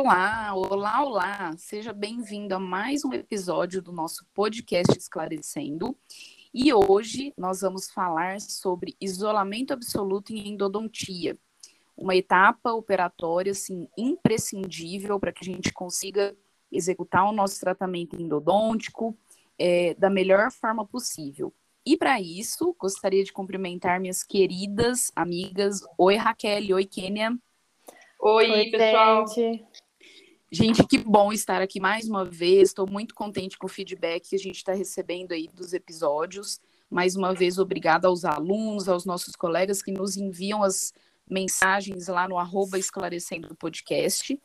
Olá, olá, olá! Seja bem-vindo a mais um episódio do nosso podcast Esclarecendo. E hoje nós vamos falar sobre isolamento absoluto em endodontia, uma etapa operatória assim imprescindível para que a gente consiga executar o nosso tratamento endodôntico é, da melhor forma possível. E para isso, gostaria de cumprimentar minhas queridas amigas. Oi, Raquel. Oi, Kênia. Oi, Oi pessoal. Gente. Gente, que bom estar aqui mais uma vez. Estou muito contente com o feedback que a gente está recebendo aí dos episódios. Mais uma vez, obrigada aos alunos, aos nossos colegas que nos enviam as mensagens lá no arroba esclarecendo o podcast.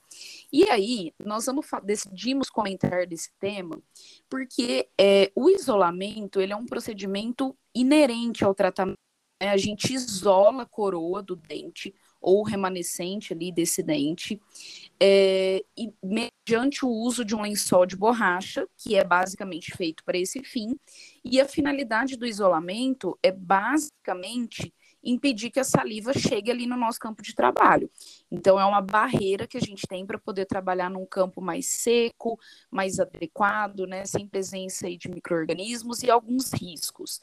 E aí, nós vamos decidimos comentar desse tema, porque é, o isolamento ele é um procedimento inerente ao tratamento. Né? A gente isola a coroa do dente ou remanescente ali desse dente, é, e mediante o uso de um lençol de borracha, que é basicamente feito para esse fim, e a finalidade do isolamento é basicamente impedir que a saliva chegue ali no nosso campo de trabalho. Então, é uma barreira que a gente tem para poder trabalhar num campo mais seco, mais adequado, né, sem presença de micro-organismos e alguns riscos.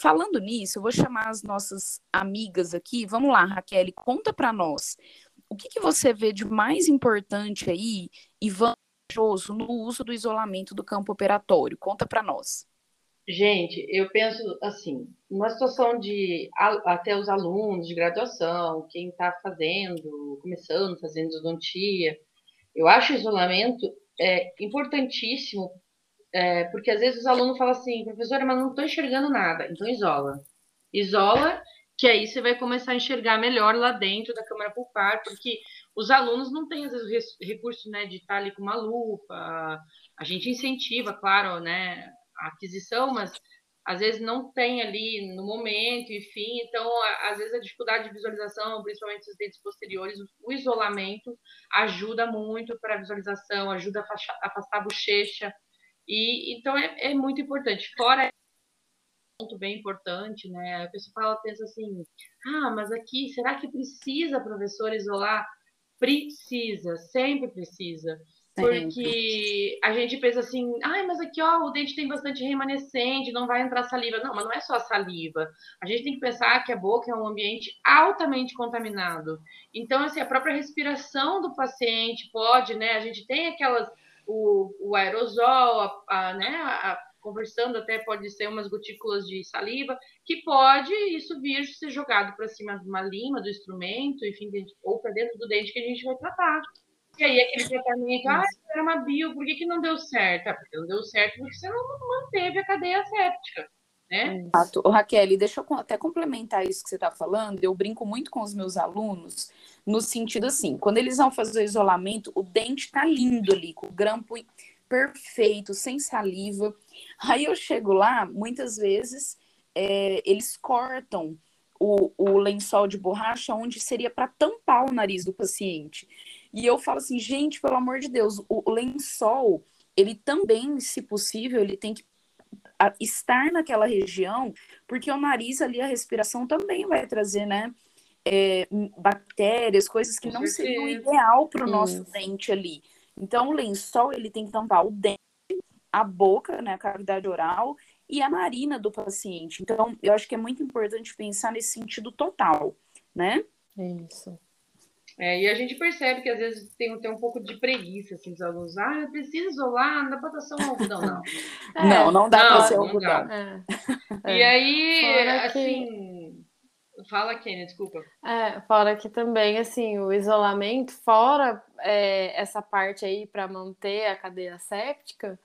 Falando nisso, eu vou chamar as nossas amigas aqui. Vamos lá, Raquel, conta para nós. O que, que você vê de mais importante aí e vantajoso no uso do isolamento do campo operatório? Conta para nós. Gente, eu penso assim, uma situação de até os alunos de graduação, quem está fazendo, começando, fazendo odontia, eu acho o isolamento é, importantíssimo é, porque às vezes os alunos falam assim, professora, mas não estou enxergando nada. Então isola. Isola, que aí você vai começar a enxergar melhor lá dentro da câmara pulpar, porque os alunos não têm, às vezes, o recurso né, de estar ali com uma lupa. A gente incentiva, claro, né, a aquisição, mas às vezes não tem ali no momento, enfim. Então, às vezes a dificuldade de visualização, principalmente os dentes posteriores, o isolamento ajuda muito para a visualização, ajuda a afastar a bochecha. E então é, é muito importante. Fora um ponto bem importante, né? A pessoa fala, pensa assim, ah, mas aqui, será que precisa, professor, isolar? Precisa, sempre precisa. Porque a gente pensa assim, ai, mas aqui, ó, o dente tem bastante remanescente, não vai entrar saliva. Não, mas não é só saliva. A gente tem que pensar que a boca é um ambiente altamente contaminado. Então, assim, a própria respiração do paciente pode, né? A gente tem aquelas o, o aerosol, a, a, né, a, conversando até pode ser umas gotículas de saliva, que pode isso vir ser jogado para cima de uma lima do instrumento, enfim, ou para dentro do dente que a gente vai tratar. E aí aquele tratamento, ah, era uma bio, por que, que não deu certo? Ah, porque não deu certo porque você não manteve a cadeia séptica. Né? Exato. Ô, Raquel, deixa eu até complementar isso que você está falando. Eu brinco muito com os meus alunos, no sentido assim, quando eles vão fazer o isolamento, o dente está lindo ali, com o grampo perfeito, sem saliva. Aí eu chego lá, muitas vezes, é, eles cortam o, o lençol de borracha onde seria para tampar o nariz do paciente. E eu falo assim, gente, pelo amor de Deus, o lençol, ele também, se possível, ele tem que estar naquela região, porque o nariz ali, a respiração também vai trazer, né? É, bactérias, coisas que não seriam ideal para o nosso dente ali. Então, o lençol ele tem que tampar o dente, a boca, né, a cavidade oral e a narina do paciente. Então, eu acho que é muito importante pensar nesse sentido total, né? Isso. É, e a gente percebe que às vezes tem, tem um pouco de preguiça, assim, dos alunos. Ah, eu preciso isolar, não dá para ser um algodão, não. É, não, não dá para ser algodão. É. E aí, fora assim... Que... Fala, Kênia, desculpa. É, fora que também, assim, o isolamento, fora é, essa parte aí para manter a cadeia séptica,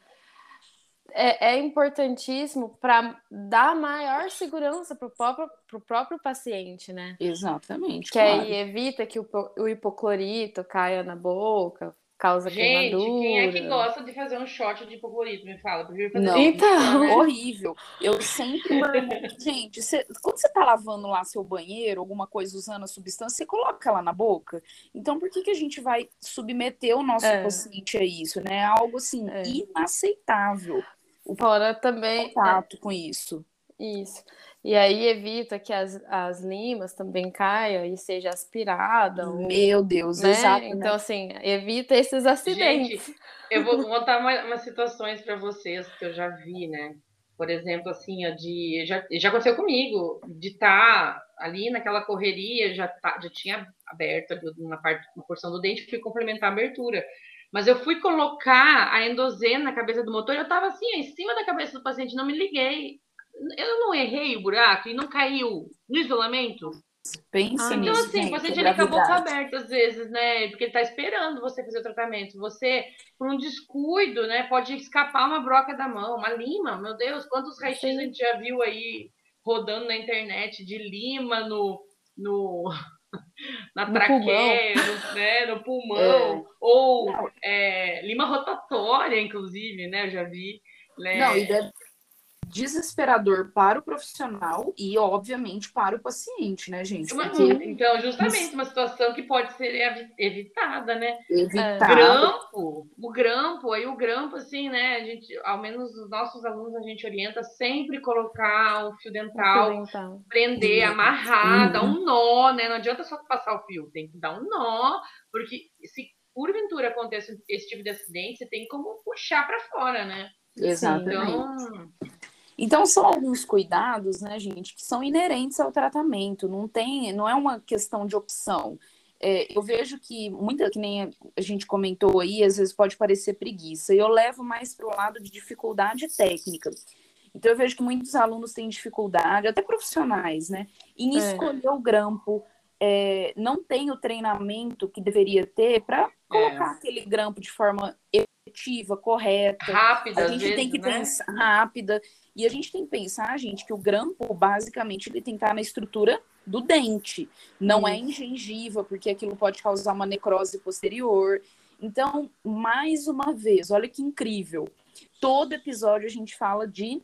é, é importantíssimo para dar maior segurança para o próprio, próprio paciente, né? Exatamente. Que claro. aí evita que o, o hipoclorito caia na boca, causa Gente, queimadura. quem é que gosta de fazer um shot de hipoclorito? Me fala, fazer Não, então, né? horrível. Eu sempre Gente, você, quando você tá lavando lá seu banheiro, alguma coisa usando a substância, você coloca ela na boca. Então, por que, que a gente vai submeter o nosso é. paciente a isso, né? É algo assim, é. inaceitável o Fora também. Contato é, com isso. Isso. E aí evita que as, as limas também caiam e seja aspirada. Meu Deus, né? exato. Então, né? assim, evita esses acidentes. Gente, eu vou contar uma, umas situações para vocês que eu já vi, né? Por exemplo, assim, de já, já aconteceu comigo, de estar tá ali naquela correria, já, tá, já tinha aberto uma parte, uma porção do dente, fui complementar a abertura. Mas eu fui colocar a endosena na cabeça do motor, eu estava assim, em cima da cabeça do paciente, não me liguei. Eu não errei o buraco e não caiu no isolamento? Pensa ah, então, nisso. Então, assim, o paciente ele com a boca aberta às vezes, né? Porque ele está esperando você fazer o tratamento. Você, por um descuido, né? Pode escapar uma broca da mão, uma lima. Meu Deus, quantos raio-x a gente já viu aí rodando na internet de lima no, no na no traqueia, no, né, no pulmão, é. ou é, lima rotatória, inclusive, né? Eu já vi. Né? Não, e deve, desesperador para o profissional e, obviamente, para o paciente, né, gente? Porque... Então, justamente uma situação que pode ser evitada, né? Evitada. O grampo, o grampo, aí o grampo, assim, né? A gente, ao menos os nossos alunos, a gente orienta sempre colocar o fio dental, fio dental. prender, uhum. amarrar, dar um nó, né? Não adianta só passar o fio, tem que dar um nó, porque se porventura acontece esse tipo de acidente, você tem como puxar para fora, né? Exatamente. Então, então são alguns cuidados, né, gente, que são inerentes ao tratamento. Não tem, não é uma questão de opção. É, eu vejo que muita, que nem a gente comentou aí, às vezes pode parecer preguiça. E eu levo mais para o lado de dificuldade técnica. Então eu vejo que muitos alunos têm dificuldade, até profissionais, né, em é. escolher o grampo. É, não tem o treinamento que deveria ter para colocar é. aquele grampo de forma efetiva, correta. Rápida, a gente vezes, tem que né? pensar rápida. E a gente tem que pensar, gente, que o grampo, basicamente, ele tem que estar na estrutura do dente. Não é em gengiva, porque aquilo pode causar uma necrose posterior. Então, mais uma vez, olha que incrível. Todo episódio a gente fala de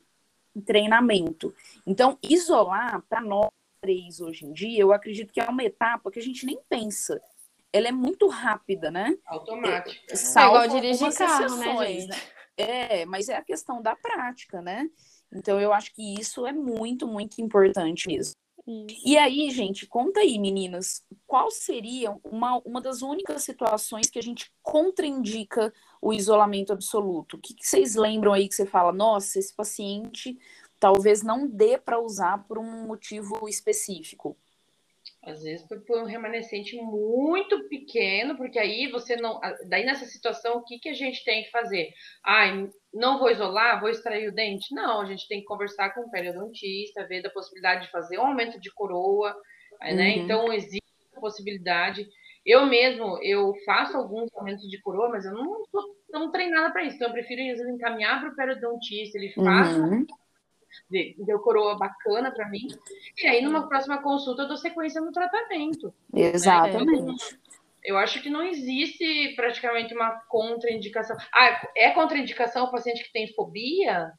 treinamento. Então, isolar, para nós três hoje em dia, eu acredito que é uma etapa que a gente nem pensa. Ela é muito rápida, né? Automática. É, é igual dirigir carro, né, gente? Né? É, mas é a questão da prática, né? Então, eu acho que isso é muito, muito importante mesmo. E aí, gente, conta aí, meninas, qual seria uma, uma das únicas situações que a gente contraindica o isolamento absoluto? O que, que vocês lembram aí que você fala, nossa, esse paciente talvez não dê para usar por um motivo específico? Às vezes por um remanescente muito pequeno, porque aí você não. Daí nessa situação, o que, que a gente tem que fazer? Ai, não vou isolar, vou extrair o dente? Não, a gente tem que conversar com o periodontista, ver da possibilidade de fazer um aumento de coroa, né? Uhum. Então existe a possibilidade. Eu mesmo, eu faço alguns aumentos de coroa, mas eu não estou não treinada para isso. Então eu prefiro encaminhar para o periodontista, ele faz uhum deu coroa bacana para mim. E aí, numa próxima consulta, eu dou sequência no tratamento. Né? Exatamente. Né? Eu acho que não existe praticamente uma contraindicação. Ah, é contraindicação o paciente que tem fobia?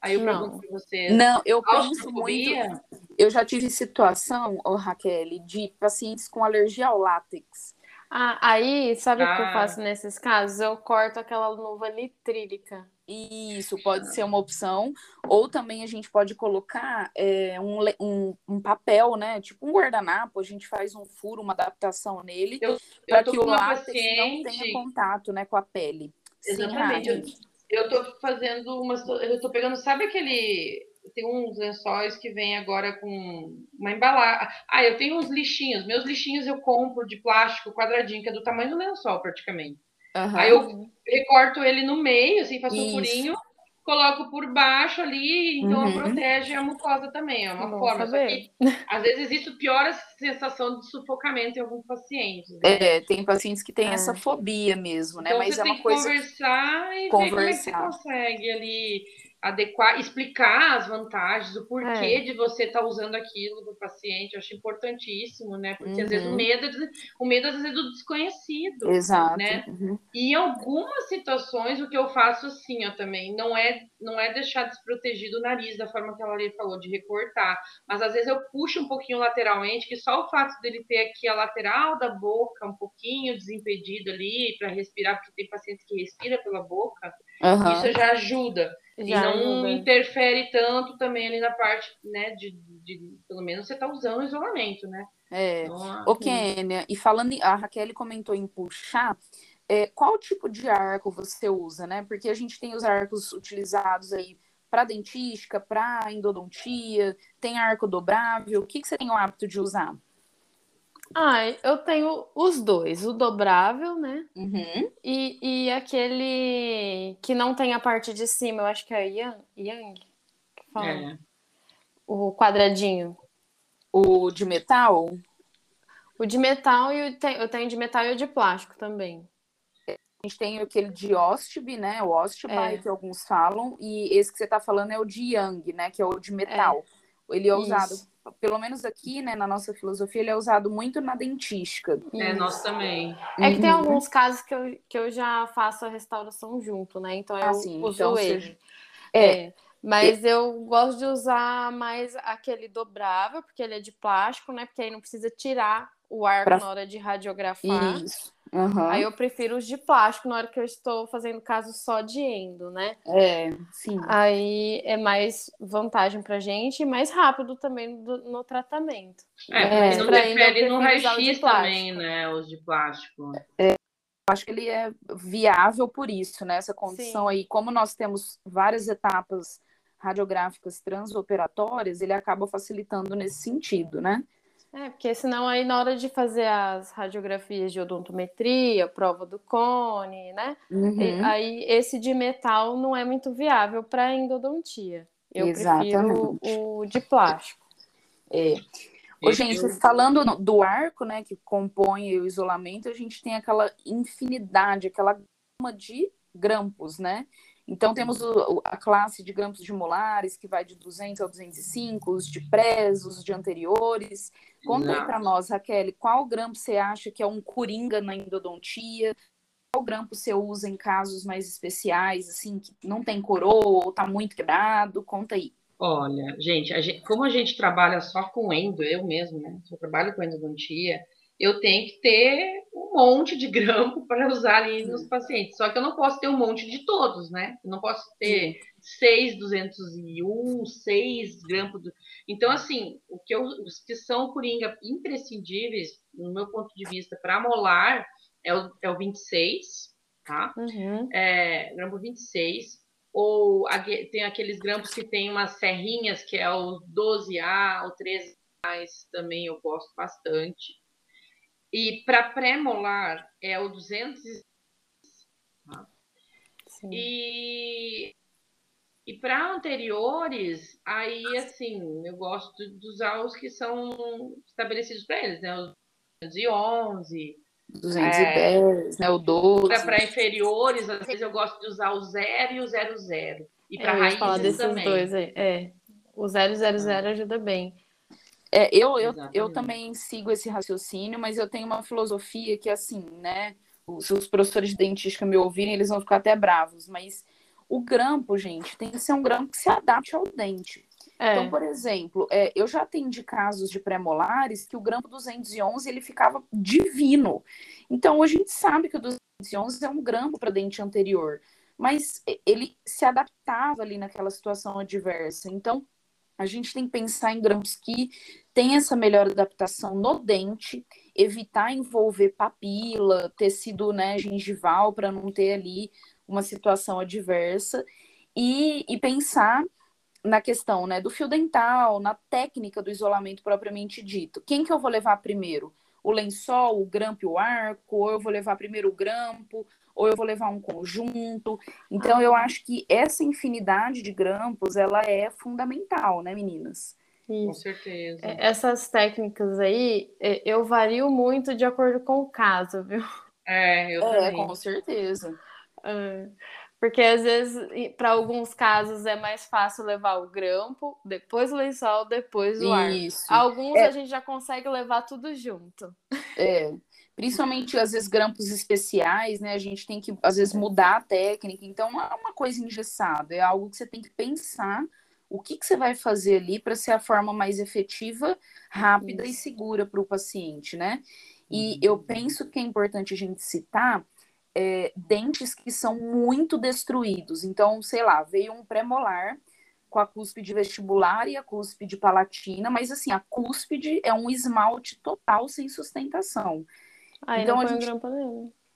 Aí eu não. pergunto para você. Não, eu penso muito. Eu já tive situação, oh, Raquel, de pacientes com alergia ao látex. Ah, aí, sabe o ah. que eu ah. faço nesses casos? Eu corto aquela luva nitrílica. Isso pode ser uma opção, ou também a gente pode colocar é, um, um, um, papel, né? Tipo um guardanapo, a gente faz um furo, uma adaptação nele, para que o látex paciente... não tenha contato né, com a pele. Exatamente. Sim, eu estou fazendo uma. Eu estou pegando, sabe aquele. Tem uns lençóis que vem agora com uma embalagem. Ah, eu tenho uns lixinhos. Meus lixinhos eu compro de plástico quadradinho, que é do tamanho do lençol, praticamente. Uhum. Aí eu recorto ele no meio, assim, faço Isso. um furinho, coloco por baixo ali, então uhum. protege a mucosa também. É uma Bom forma. Que, às vezes existe pior a sensação de sufocamento em alguns pacientes. Né? É, tem pacientes que têm é. essa fobia mesmo, né? Então, Mas é uma coisa. Conversar e conversar. ver como é que você consegue ali adequar, explicar as vantagens, o porquê é. de você estar tá usando aquilo do paciente, eu acho importantíssimo, né? Porque uhum. às vezes o uhum. medo, o medo às vezes é do desconhecido, Exato. né? Uhum. E em algumas situações o que eu faço assim, ó, também não é não é deixar desprotegido o nariz da forma que a Laria falou de recortar, mas às vezes eu puxo um pouquinho lateralmente, que só o fato dele ter aqui a lateral da boca um pouquinho desimpedido ali para respirar, porque tem pacientes que respira pela boca, Uhum. Isso já ajuda. Já e não ajuda. interfere tanto também ali na parte, né, de, de pelo menos você está usando isolamento, né? É. Então, o Kênia, e falando, a Raquel comentou em puxar, é, qual tipo de arco você usa, né? Porque a gente tem os arcos utilizados aí para dentística, para endodontia, tem arco dobrável. O que, que você tem o hábito de usar? Ah, eu tenho os dois, o dobrável, né? Uhum. E, e aquele que não tem a parte de cima, eu acho que é Yang, Yang que fala. É. O quadradinho. O de metal? O de metal e eu tenho de metal e o de plástico também. A gente tem aquele de Ostby, né? O Ostby, é. que alguns falam, e esse que você está falando é o de Yang, né? Que é o de metal. É. Ele é usado. Pelo menos aqui, né, na nossa filosofia, ele é usado muito na dentística. É, nós também. É que tem uhum. alguns casos que eu, que eu já faço a restauração junto, né? Então eu ah, sim. uso então, ele. Seja... É. é. Mas eu gosto de usar mais aquele dobrável, porque ele é de plástico, né? Porque aí não precisa tirar o arco pra... na hora de radiografar. Isso. Uhum. Aí eu prefiro os de plástico na hora que eu estou fazendo caso só de endo, né? É, sim. Aí é mais vantagem pra gente e mais rápido também do, no tratamento. É, porque é, não interfere no raio-x também, né? Os de plástico. É, acho que ele é viável por isso, né? Essa condição sim. aí, como nós temos várias etapas radiográficas transoperatórias, ele acaba facilitando nesse sentido, né? É, porque senão aí na hora de fazer as radiografias de odontometria, prova do cone, né? Uhum. Aí esse de metal não é muito viável para endodontia. Eu Exatamente. prefiro o de plástico. É. Ô, gente, falando do arco, né, que compõe o isolamento, a gente tem aquela infinidade, aquela gama de grampos, né? Então, temos o, a classe de grampos de molares, que vai de 200 a 205, os de prés, os de anteriores. Conta aí para nós, Raquel, qual grampo você acha que é um coringa na endodontia? Qual grampo você usa em casos mais especiais, assim, que não tem coroa ou está muito quebrado? Conta aí. Olha, gente, a gente, como a gente trabalha só com endo, eu mesmo, né? Só trabalho com endodontia, eu tenho que ter um monte de grampo para usar ali nos pacientes. Só que eu não posso ter um monte de todos, né? Eu não posso ter seis 201, seis grampos. Do... Então, assim, o que eu, os que são coringa imprescindíveis, no meu ponto de vista, para molar, é o, é o 26, tá? Uhum. É, grampo 26. Ou tem aqueles grampos que tem umas serrinhas, que é o 12A, o 13A, também eu gosto bastante. E para pré-molar é o 200. Tá? E, e para anteriores, aí assim, eu gosto de usar os que são estabelecidos para eles, né? Os 211. 210, é, né? O 12. Para inferiores, às vezes eu gosto de usar o 0 e o 00. E para é, raízes falar desses também. dois aí. É. O 000 ah. ajuda bem. É, eu, eu, eu também sigo esse raciocínio, mas eu tenho uma filosofia que, assim, né? Se os professores de dentística me ouvirem, eles vão ficar até bravos, mas o grampo, gente, tem que ser um grampo que se adapte ao dente. É. Então, por exemplo, é, eu já atendi casos de pré-molares que o grampo 211 ele ficava divino. Então, a gente sabe que o 211 é um grampo para dente anterior, mas ele se adaptava ali naquela situação adversa. Então, a gente tem que pensar em grampos que tem essa melhor adaptação no dente, evitar envolver papila, tecido né, gengival, para não ter ali uma situação adversa, e, e pensar na questão né, do fio dental, na técnica do isolamento propriamente dito. Quem que eu vou levar primeiro? O lençol, o grampo e o arco? Ou eu vou levar primeiro o grampo? Ou eu vou levar um conjunto? Então, eu acho que essa infinidade de grampos, ela é fundamental, né, meninas? Isso. Com certeza. É, essas técnicas aí, é, eu vario muito de acordo com o caso, viu? É, eu é, também. com certeza. É, porque às vezes, para alguns casos, é mais fácil levar o grampo, depois o lençol, depois o Isso. ar. Alguns é. a gente já consegue levar tudo junto. É. Principalmente, às vezes, grampos especiais, né? A gente tem que, às vezes, mudar a técnica. Então, não é uma coisa engessada, é algo que você tem que pensar o que, que você vai fazer ali para ser a forma mais efetiva, rápida Isso. e segura para o paciente, né? E uhum. eu penso que é importante a gente citar é, dentes que são muito destruídos. Então, sei lá, veio um pré-molar com a cúspide vestibular e a cúspide palatina, mas assim, a cúspide é um esmalte total sem sustentação. Aí então, a gente,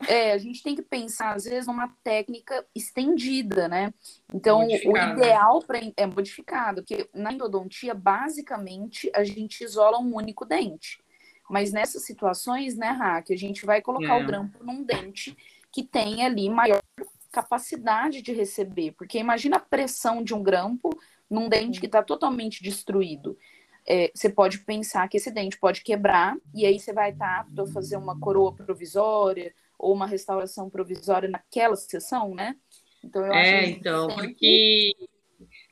é, a gente tem que pensar, às vezes, numa técnica estendida, né? Então, o ideal para é modificado, porque na endodontia, basicamente, a gente isola um único dente. Mas nessas situações, né, Raque, a gente vai colocar é. o grampo num dente que tem ali maior capacidade de receber. Porque imagina a pressão de um grampo num dente que está totalmente destruído. É, você pode pensar que esse dente pode quebrar, e aí você vai estar apto a fazer uma coroa provisória ou uma restauração provisória naquela sessão, né? Então eu acho É, então, sempre... porque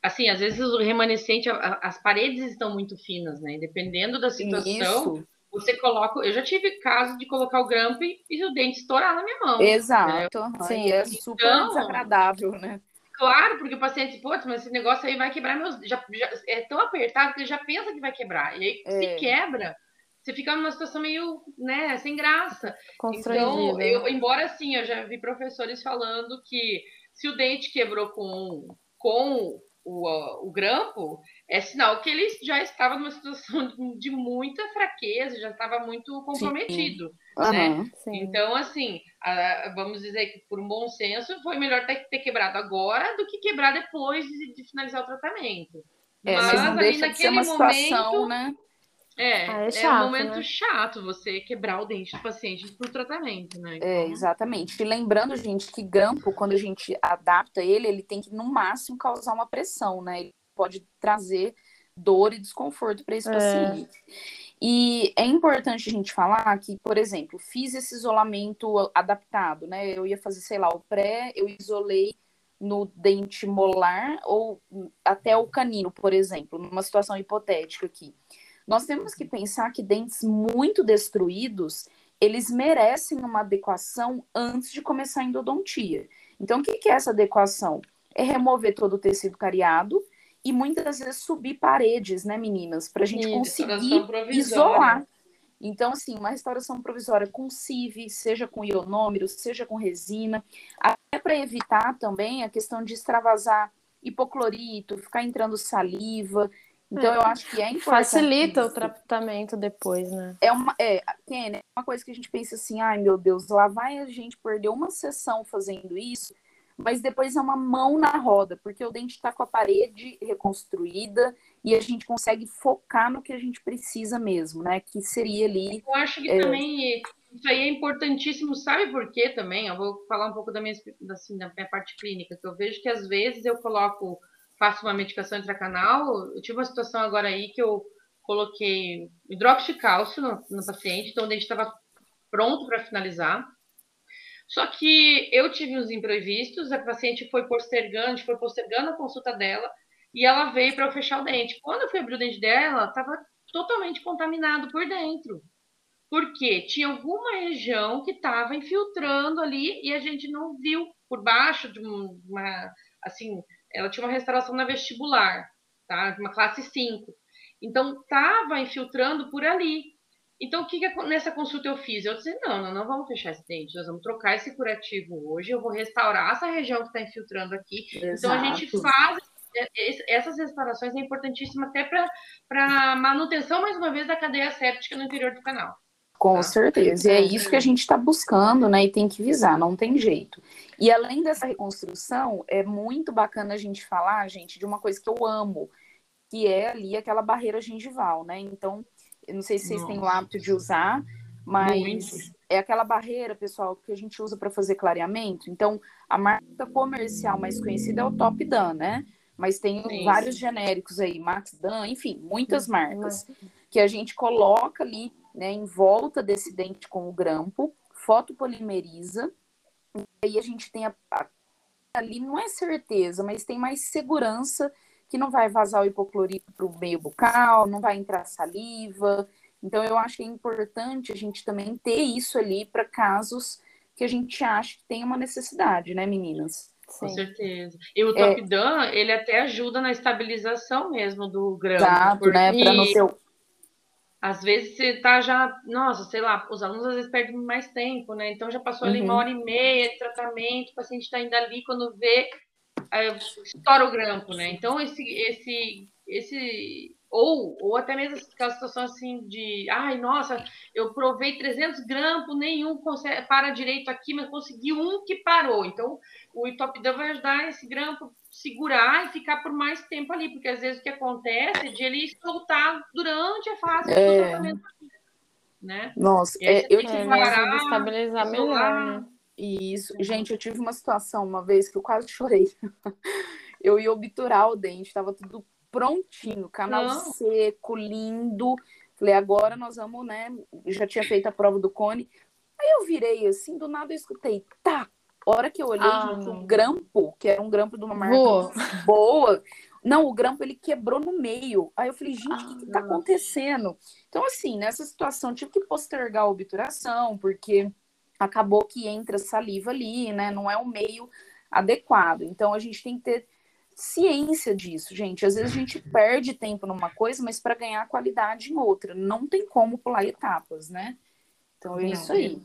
assim, às vezes o remanescente, as paredes estão muito finas, né? Dependendo da situação, Isso. você coloca. Eu já tive caso de colocar o grampo e, o dente estourar na minha mão. Exato. Né? Sim, é super então, desagradável, né? Claro, porque o paciente, putz, mas esse negócio aí vai quebrar meus. Já, já, é tão apertado que ele já pensa que vai quebrar. E aí, é. se quebra, você fica numa situação meio, né, sem graça. Então, eu, embora assim, eu já vi professores falando que se o dente quebrou com, com o, o grampo, é sinal que ele já estava numa situação de muita fraqueza, já estava muito comprometido. Sim. Né? Uhum, sim. Então, assim, a, vamos dizer que por um bom senso, foi melhor ter, ter quebrado agora do que quebrar depois de, de finalizar o tratamento. É, mas, mas não deixa de ser uma momento, situação, né? É, ah, é, chato, é um momento né? chato você quebrar o dente do paciente por tratamento, né? É, então... É, exatamente. E lembrando, gente, que grampo, quando a gente adapta ele, ele tem que, no máximo, causar uma pressão, né? Ele pode trazer dor e desconforto para esse é. paciente. E é importante a gente falar que, por exemplo, fiz esse isolamento adaptado, né? Eu ia fazer, sei lá, o pré, eu isolei no dente molar ou até o canino, por exemplo, numa situação hipotética aqui. Nós temos que pensar que dentes muito destruídos, eles merecem uma adequação antes de começar a endodontia. Então, o que é essa adequação? É remover todo o tecido cariado e muitas vezes subir paredes, né, meninas? Para a gente conseguir isolar. Então, assim, uma restauração provisória com CIV, seja com ionômero, seja com resina, até para evitar também a questão de extravasar hipoclorito, ficar entrando saliva. Então, é. eu acho que é importante. Facilita isso. o tratamento depois, né? É uma, é, é uma coisa que a gente pensa assim, ai meu Deus, lá vai a gente perder uma sessão fazendo isso, mas depois é uma mão na roda, porque o dente está com a parede reconstruída e a gente consegue focar no que a gente precisa mesmo, né? Que seria ali. Eu acho que é... também isso aí é importantíssimo, sabe por quê também? Eu vou falar um pouco da minha, assim, da minha parte clínica, que eu vejo que às vezes eu coloco faço uma medicação intracanal. Eu tive uma situação agora aí que eu coloquei hidróxido de cálcio no, no paciente, então o dente estava pronto para finalizar. Só que eu tive uns imprevistos, a paciente foi postergando, foi postergando a consulta dela e ela veio para eu fechar o dente. Quando eu fui abrir o dente dela, estava totalmente contaminado por dentro. Porque tinha alguma região que estava infiltrando ali e a gente não viu por baixo de uma, assim, ela tinha uma restauração na vestibular, tá? Uma classe 5. Então, estava infiltrando por ali. Então, o que, que nessa consulta eu fiz? Eu disse, não, não, não vamos fechar esse dente, nós vamos trocar esse curativo hoje, eu vou restaurar essa região que está infiltrando aqui. Exato. Então, a gente faz essas restaurações é importantíssima até para manutenção, mais uma vez, da cadeia séptica no interior do canal. Com tá? certeza. E é isso que a gente está buscando, né? E tem que visar, não tem jeito. E além dessa reconstrução, é muito bacana a gente falar, gente, de uma coisa que eu amo, que é ali aquela barreira gengival, né? Então, eu não sei se vocês Nossa. têm o hábito de usar, mas muito. é aquela barreira, pessoal, que a gente usa para fazer clareamento. Então, a marca comercial mais conhecida é o Top Dan, né? Mas tem Isso. vários genéricos aí, Max Dan, enfim, muitas marcas que a gente coloca ali, né, em volta desse dente com o grampo, fotopolimeriza aí a gente tem a, a, ali, não é certeza, mas tem mais segurança que não vai vazar o hipoclorito para o meio bucal, não vai entrar saliva. Então, eu acho que é importante a gente também ter isso ali para casos que a gente acha que tem uma necessidade, né, meninas? Com certeza. E o Top é, Dan, ele até ajuda na estabilização mesmo do grão. Exato, né? Para no seu às vezes você tá já, nossa, sei lá, os alunos às vezes perdem mais tempo, né? Então já passou ali uma Uhum. hora e meia de tratamento, o paciente está ainda ali, quando vê, é, estoura o grampo, né? Então esse, esse, esse, ou, ou até mesmo aquela situação assim de, ai, nossa, eu provei 300 grampos, nenhum consegue, para direito aqui, mas consegui um que parou. Então o Itopidã vai ajudar esse grampo segurar e ficar por mais tempo ali, porque às vezes o que acontece é de ele soltar durante a fase do É. tratamento, né? Nossa, E é, eu que É, tive ajuda a estabilizar melhor, né? Isso, gente, eu tive uma situação uma vez que eu quase chorei. Eu ia obturar o dente, tava tudo prontinho, canal Não. seco, lindo. Falei, agora nós vamos, né? Já tinha feito a prova do cone. Aí eu virei assim, do nada eu escutei, tá. Hora que eu olhei, Ah, gente, o grampo, que era um grampo de uma marca Voou. boa. Não, o grampo ele quebrou no meio. Aí eu falei, gente, o que, que tá Ah, acontecendo? Então, assim, nessa situação, tive que postergar a obturação, porque acabou que entra saliva ali, né? Não é o meio adequado. Então, a gente tem que ter ciência disso, gente. Às vezes a gente perde tempo numa coisa, mas para ganhar qualidade em outra. Não tem como pular etapas, né? Então, é isso aí.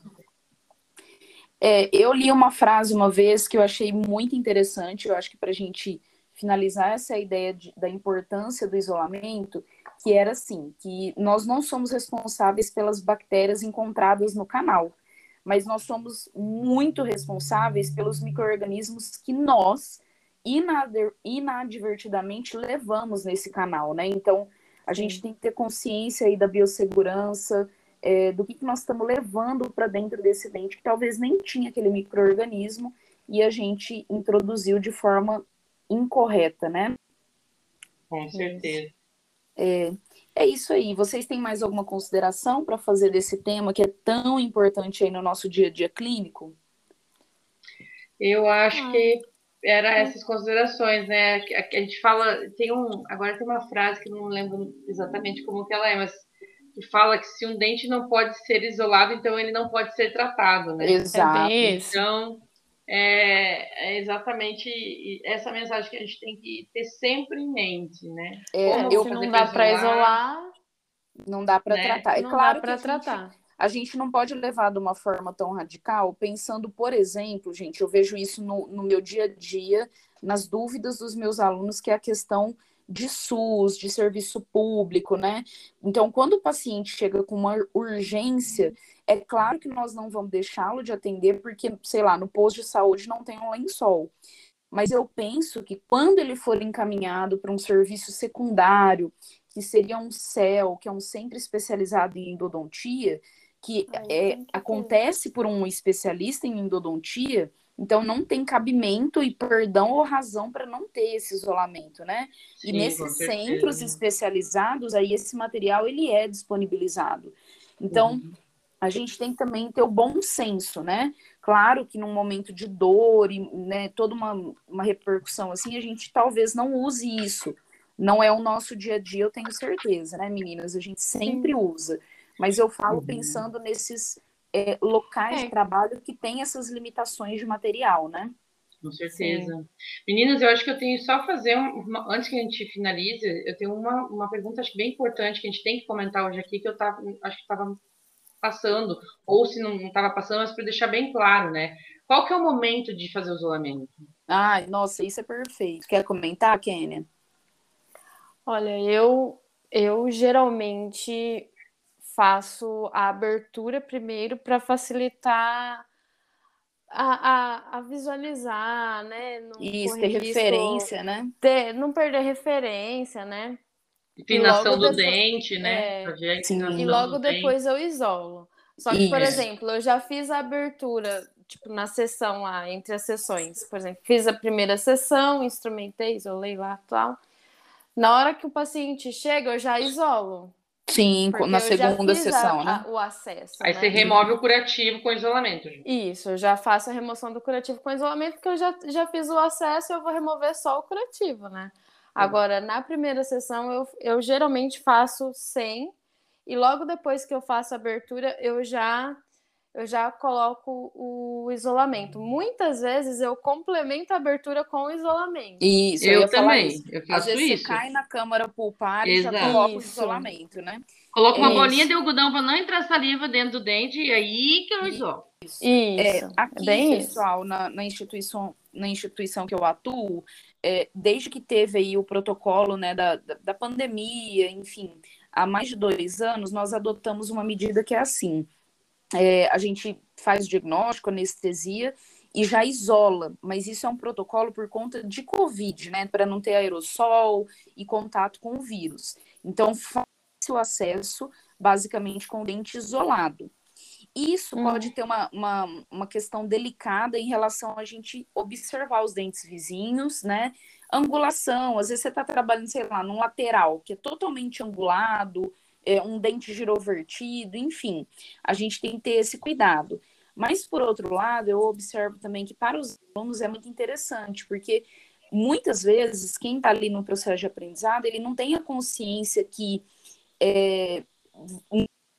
É, eu li uma frase uma vez que eu achei muito interessante, eu acho que para a gente finalizar essa ideia de- da importância do isolamento, que era assim, que nós não somos responsáveis pelas bactérias encontradas no canal, mas nós somos muito responsáveis pelos micro-organismos que nós inadvertidamente levamos nesse canal, né? Então, a gente tem que ter consciência aí da biossegurança, é, do que, que nós estamos levando para dentro desse dente, que talvez nem tinha aquele microorganismo e a gente introduziu de forma incorreta, né? Com certeza. É isso aí. Vocês têm mais alguma consideração para fazer desse tema que é tão importante aí no nosso dia a dia clínico? Eu acho Ah. que era essas considerações, né? Que A gente fala, tem um, agora tem uma frase que eu não lembro exatamente como que ela é, mas que fala que se um dente não pode ser isolado, então ele não pode ser tratado, né? É Exato. isso. Então, é, é exatamente essa mensagem que a gente tem que ter sempre em mente, né? É, Como eu não dá para isolar, isolar, não dá para né? tratar. É não claro dá para a gente tratar. A gente não pode levar de uma forma tão radical, pensando, por exemplo, gente, eu vejo isso no, no meu dia a dia, nas dúvidas dos meus alunos, que é a questão de SUS, de serviço público, né? Então, quando o paciente chega com uma urgência, é claro que nós não vamos deixá-lo de atender, porque, sei lá, no posto de saúde não tem um lençol. Mas eu penso que quando ele for encaminhado para um serviço secundário, que seria um CEL, que é um centro especializado em endodontia, que Aí é, acontece por um especialista em endodontia, então não tem cabimento e perdão ou razão para não ter esse isolamento, né? e Sim, com nesses certeza. centros especializados, aí esse material ele é disponibilizado. Então, Uhum. a gente tem que também ter o bom senso, né? Claro que num momento de dor e né, toda uma, uma repercussão assim, a gente talvez não use isso. Não é o nosso dia a dia, eu tenho certeza, né, meninas? A gente sempre usa. Mas eu falo Uhum. pensando nesses é, locais É. de trabalho que têm essas limitações de material, né? Com certeza. Meninas, eu acho que eu tenho só fazer um- uma, antes que a gente finalize, eu tenho uma, uma pergunta acho bem importante que a gente tem que comentar hoje aqui que eu tava, acho que estava passando ou se não estava passando, mas para deixar bem claro, né? Qual que é o momento de fazer o isolamento? Ai, nossa, isso é perfeito. Quer comentar, Kênia? Olha, eu, eu geralmente faço a abertura primeiro para facilitar a, a, a visualizar, né? Não Isso, ter risco- referência, né? ter- não perder referência, né? Inclinação logo do depois- dente, né? é, sim. inclinação E logo dente. depois eu isolo. Só que, por Isso. exemplo, eu já fiz a abertura, tipo, na sessão lá, entre as sessões. Por exemplo, fiz a primeira sessão, instrumentei, isolei lá tal. Na hora que o paciente chega, eu já isolo. Sim, porque na eu já segunda sessão, a- né? o acesso. Aí né? você remove o curativo com isolamento. gente. Isso, eu já faço a remoção do curativo com isolamento, porque eu já, já fiz o acesso e eu vou remover só o curativo, né? Agora, na primeira sessão, eu, eu geralmente faço sem, e logo depois que eu faço a abertura, eu já eu já coloco o isolamento. Muitas vezes eu complemento a abertura com o isolamento. Isso, Eu falar também, isso. eu Às faço vezes isso. você cai na câmara pulpar e já coloca o Isso. isolamento, né? Coloca uma Isso. bolinha de algodão para não entrar saliva dentro do dente e aí que eu isolo. Isso. É, aqui, Bem pessoal, na, na, instituição, na instituição que eu atuo, é, desde que teve aí o protocolo né, da, da, da pandemia, enfim, há mais de dois anos, nós adotamos uma medida que é assim: é, a gente faz o diagnóstico, anestesia e já isola, mas isso é um protocolo por conta de Covid, né? Para não ter aerossol e contato com o vírus. Então, faz o acesso basicamente com o dente isolado. Isso hum. pode ter uma, uma, uma questão delicada em relação a gente observar os dentes vizinhos, né? Angulação, às vezes você está trabalhando, sei lá, num lateral que é totalmente angulado, é, um dente girovertido, enfim, a gente tem que ter esse cuidado. Mas, por outro lado, eu observo também que para os alunos é muito interessante, porque muitas vezes quem está ali no processo de aprendizado, ele não tem a consciência que é,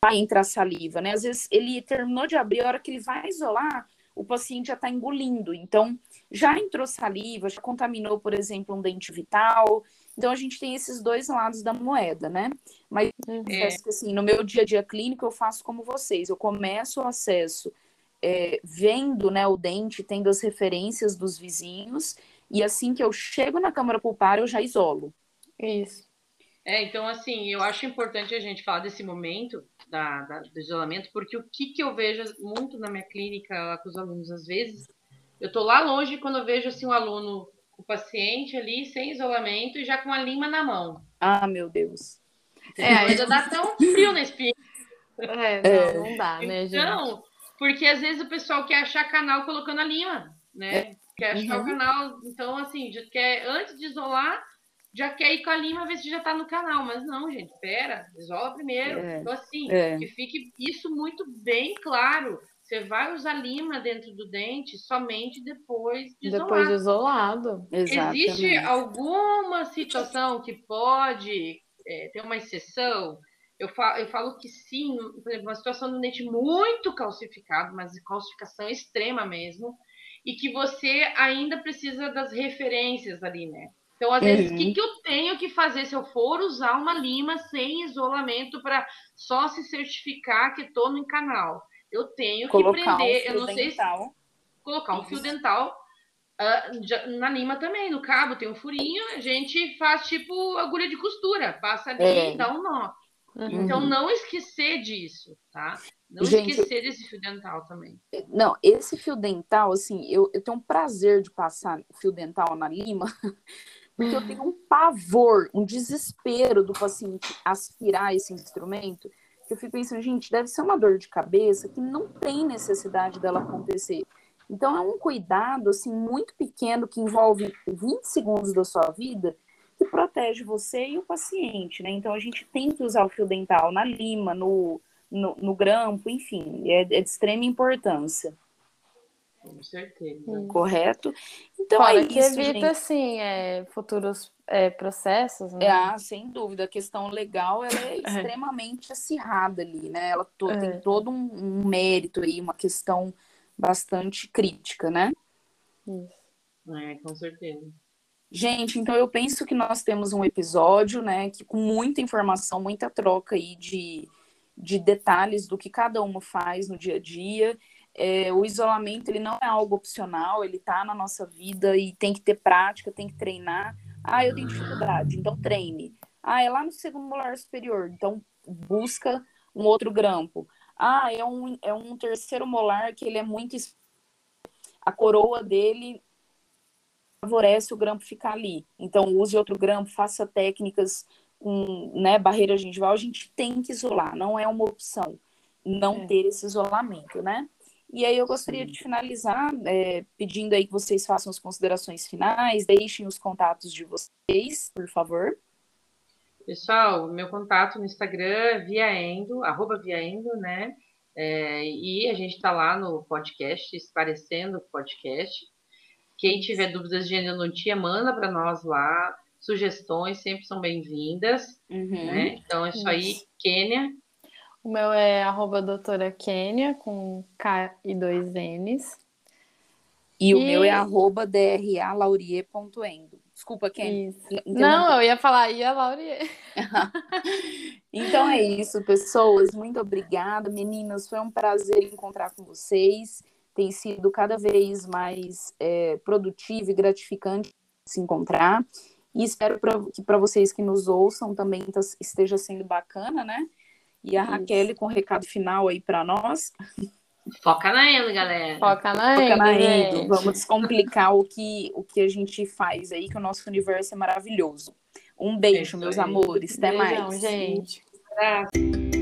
vai entrar saliva, né? Às vezes ele terminou de abrir, a hora que ele vai isolar, o paciente já está engolindo. Então, já entrou saliva, já contaminou, por exemplo, um dente vital. Então, a gente tem esses dois lados da moeda, né? Mas, é. assim, no meu dia a dia clínico, eu faço como vocês. Eu começo o acesso é, vendo né, o dente, tendo as referências dos vizinhos, e assim que eu chego na câmara pulpar, eu já isolo. Isso. É, então, assim, eu acho importante a gente falar desse momento da, da, do isolamento, porque o que, que eu vejo muito na minha clínica lá com os alunos, às vezes, eu tô lá longe quando eu vejo assim, um aluno, o paciente ali, sem isolamento e já com a lima na mão. Ah, meu Deus. É, ainda dá tão frio na espinha. É, não, é. não dá, né, gente? Então, porque às vezes o pessoal quer achar canal colocando a lima, né? É. Quer achar uhum. o canal. Então, assim, já quer, antes de isolar, já quer ir com a lima ver se já tá no canal. Mas não, gente, pera, isola primeiro. É. Então, assim, é. que fique isso muito bem claro. Você vai usar lima dentro do dente somente depois de. Depois de isolado. Exatamente. Existe alguma situação que pode é, ter uma exceção? Eu falo, eu falo que sim, por exemplo, uma situação do dente muito calcificado, mas de calcificação extrema mesmo, e que você ainda precisa das referências ali, né? Então, às vezes, o que, uhum. que eu tenho que fazer se eu for usar uma lima sem isolamento para só se certificar que estou no canal? Eu tenho Colocar que prender, um eu não dental. sei se colocar um fio dental uh, na lima também, no cabo tem um furinho, a gente faz tipo agulha de costura, passa ali é. e dá um nó. Uhum. Então, não esquecer disso, tá? Não Gente, esquecer desse fio dental também. Não, esse fio dental, assim, eu, eu tenho um prazer de passar fio dental na lima, porque eu tenho um pavor, um desespero do paciente aspirar esse instrumento, eu fico pensando, gente, deve ser uma dor de cabeça que não tem necessidade dela acontecer. Então, é um cuidado, assim, muito pequeno que envolve 20 segundos da sua vida que protege você e o paciente, né? Então a gente tem que usar o fio dental na lima, no, no, no grampo, enfim, é, é, de extrema importância. Com certeza. Correto? Então Fora é que isso, evita, gente. assim, é, futuros é, processos, né? É, ah, sem dúvida. A questão legal, ela é, é. extremamente acirrada ali, né? Ela to, tem é. todo um, um mérito aí, uma questão bastante crítica, né? Isso. É, com certeza. Gente, então eu penso que nós temos um episódio, né, que com muita informação, muita troca aí de, de detalhes do que cada uma faz no dia a dia. É, o isolamento ele não é algo opcional, ele está na nossa vida e tem que ter prática, tem que treinar. Ah, eu tenho dificuldade, então treine. Ah, é lá no segundo molar superior, então busca um outro grampo. Ah, é um, é um terceiro molar que ele é muito. A coroa dele favorece o grampo ficar ali. Então, use outro grampo, faça técnicas com né, barreira gengival, a gente tem que isolar, não é uma opção não é. ter esse isolamento, né? E aí eu gostaria Sim. de finalizar é, pedindo aí que vocês façam as considerações finais, deixem os contatos de vocês, por favor. Pessoal, meu contato no Instagram é viaendo, arroba viaendo, né? É, e a gente está lá no podcast, Esclarecendo o Podcast. Quem tiver dúvidas de endodontia, manda para nós lá. Sugestões sempre são bem-vindas. Uhum. Né? Então é isso aí, Kênia. O meu é arroba doutora Kênia, com K e dois N's. E, e... o meu é arroba dralaurie.endo. Desculpa? Isso. Não, eu ia falar, ia Laura. então é isso, pessoas. Muito obrigada, meninas. Foi um prazer encontrar com vocês. Tem sido cada vez mais é, produtivo e gratificante se encontrar. E espero pra, que para vocês que nos ouçam também esteja sendo bacana, né? E a Raquel com o recado final aí para nós. Foca na Endo, galera. Foca na Endo. Foca na Endo. Vamos descomplicar o que, o que a gente faz aí, que o nosso universo é maravilhoso. Um beijo, meus amores. Até Beijão, mais. gente. Um